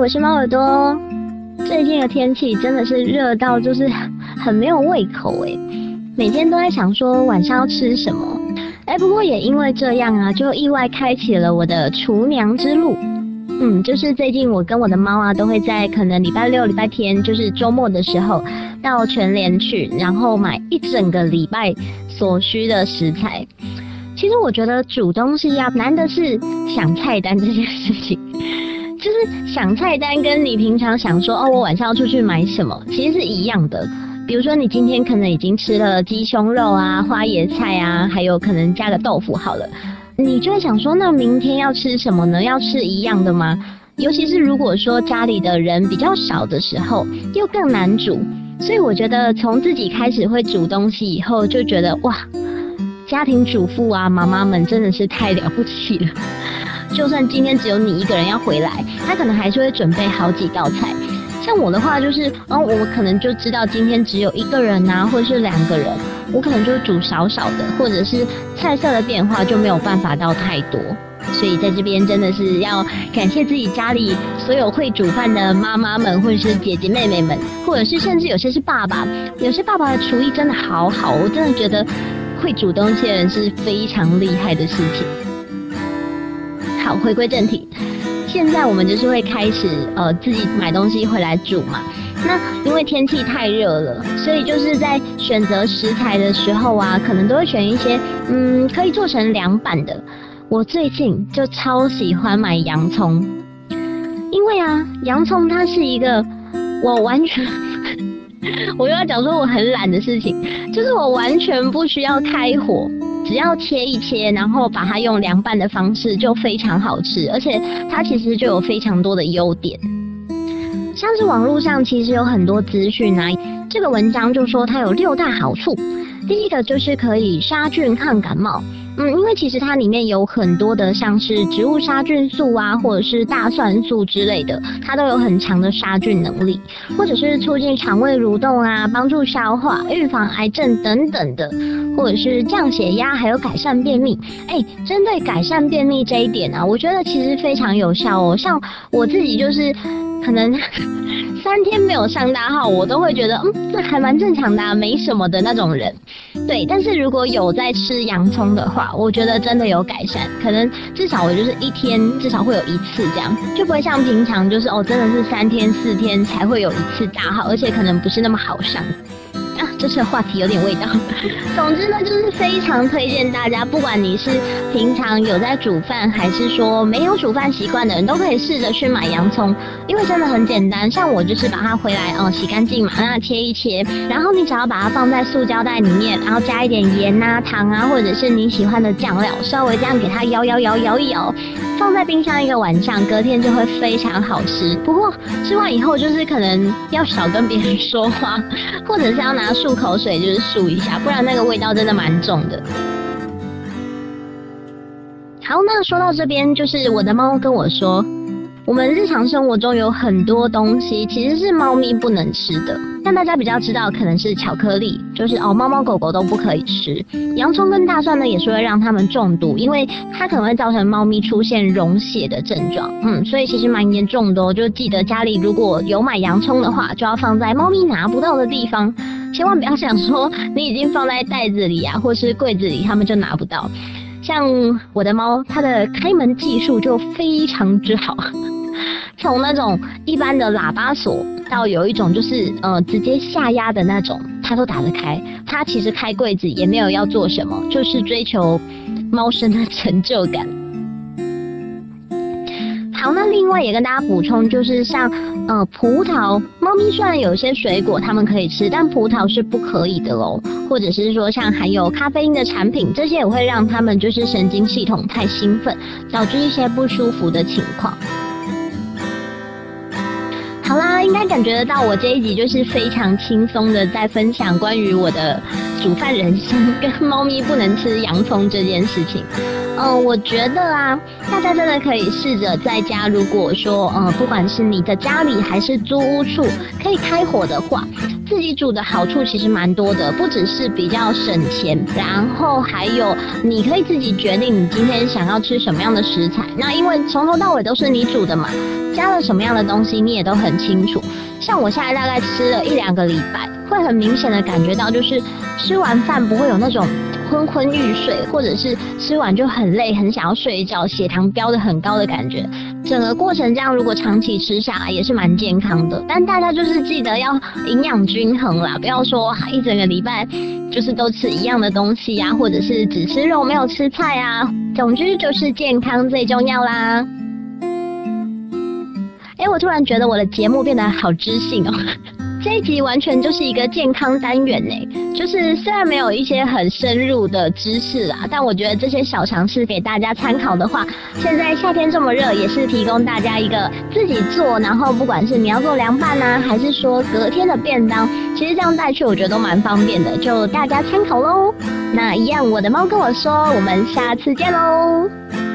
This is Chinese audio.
我是猫耳朵。最近的天气真的是热到就是 很没有胃口诶，每天都在想说晚上要吃什么。哎，不过也因为这样啊，就意外开启了我的厨娘之路。嗯，就是最近我跟我的猫啊，都会在可能礼拜六、礼拜天，就是周末的时候，到全联去，然后买一整个礼拜所需的食材。其实我觉得煮东西呀，难的是想菜单这件事情。想菜单，跟你平常想说哦，我晚上要出去买什么，其实是一样的。比如说你今天可能已经吃了鸡胸肉啊、花椰菜啊，还有可能加个豆腐好了，你就会想说，那明天要吃什么呢？要吃一样的吗？尤其是如果说家里的人比较少的时候，又更难煮。所以我觉得从自己开始会煮东西以后，就觉得哇，家庭主妇啊，妈妈们真的是太了不起了。就算今天只有你一个人要回来，他可能还是会准备好几道菜。像我的话，就是，哦，我可能就知道今天只有一个人呐、或者是两个人，我可能就煮少少的，或者是菜色的变化就没有办法到太多。所以在这边真的是要感谢自己家里所有会煮饭的妈妈们，或者是姐姐妹妹们，或者是甚至有些是爸爸，有些爸爸的厨艺真的好好，我真的觉得会煮东西的人是非常厉害的事情。回归正题，现在我们就是会开始呃自己买东西回来煮嘛。那因为天气太热了，所以就是在选择食材的时候啊，可能都会选一些嗯可以做成凉拌的。我最近就超喜欢买洋葱，因为啊洋葱它是一个我完全 我又要讲说我很懒的事情，就是我完全不需要开火。只要切一切，然后把它用凉拌的方式，就非常好吃，而且它其实就有非常多的优点。像是网络上其实有很多资讯啊，这个文章就说它有六大好处，第一个就是可以杀菌抗感冒。嗯，因为其实它里面有很多的，像是植物杀菌素啊，或者是大蒜素之类的，它都有很强的杀菌能力，或者是促进肠胃蠕动啊，帮助消化、预防癌症等等的，或者是降血压，还有改善便秘。哎，针对改善便秘这一点啊，我觉得其实非常有效哦。像我自己就是。可能 三天没有上大号，我都会觉得，嗯，这还蛮正常的啊，没什么的那种人。对，但是如果有在吃洋葱的话，我觉得真的有改善。可能至少我就是一天至少会有一次这样，就不会像平常就是哦，真的是三天四天才会有一次大号，而且可能不是那么好上。啊，这次话题有点味道。总之呢，就是非常推荐大家，不管你是平常有在煮饭，还是说没有煮饭习惯的人，都可以试着去买洋葱，因为真的很简单。像我就是把它回来哦，洗干净嘛，那切一切，然后你只要把它放在塑胶袋里面，然后加一点盐啊、糖啊，或者是你喜欢的酱料，稍微这样给它摇摇摇摇一摇，放在冰箱一个晚上，隔天就会非常好吃。不过吃完以后，就是可能要少跟别人说话，或者是要拿。漱口水就是漱一下，不然那个味道真的蛮重的。好，那说到这边，就是我的猫跟我说，我们日常生活中有很多东西其实是猫咪不能吃的。像大家比较知道，可能是巧克力，就是哦，猫猫狗狗都不可以吃。洋葱跟大蒜呢，也是会让它们中毒，因为它可能会造成猫咪出现溶血的症状。嗯，所以其实蛮严重的。就记得家里如果有买洋葱的话，就要放在猫咪拿不到的地方。千万不要想说你已经放在袋子里啊，或是柜子里，他们就拿不到。像我的猫，它的开门技术就非常之好，从那种一般的喇叭锁，到有一种就是呃直接下压的那种，它都打得开。它其实开柜子也没有要做什么，就是追求猫生的成就感。好，那另外也跟大家补充，就是像呃葡萄，猫咪虽然有些水果它们可以吃，但葡萄是不可以的喽。或者是说像含有咖啡因的产品，这些也会让它们就是神经系统太兴奋，导致一些不舒服的情况。应该感觉得到我这一集就是非常轻松的在分享关于我的煮饭人生跟猫咪不能吃洋葱这件事情。嗯，我觉得啊，大家真的可以试着在家，如果说，嗯，不管是你的家里还是租屋处，可以开火的话，自己煮的好处其实蛮多的，不只是比较省钱，然后还有你可以自己决定你今天想要吃什么样的食材。那因为从头到尾都是你煮的嘛，加了什么样的东西你也都很清楚。像我现在大概吃了一两个礼拜，会很明显的感觉到，就是吃完饭不会有那种。昏昏欲睡，或者是吃完就很累，很想要睡觉，血糖飙得很高的感觉。整个过程这样，如果长期吃下来也是蛮健康的。但大家就是记得要营养均衡啦，不要说一整个礼拜就是都吃一样的东西呀、或者是只吃肉没有吃菜啊。总之就是健康最重要啦。突然觉得我的节目变得好知性哦。这一集完全就是一个健康单元呢，就是虽然没有一些很深入的知识啦，但我觉得这些小常识给大家参考的话，现在夏天这么热，也是提供大家一个自己做，然后不管是你要做凉拌啊，还是说隔天的便当，其实这样带去我觉得都蛮方便的，就大家参考喽。那一样，我的猫跟我说，我们下次见喽。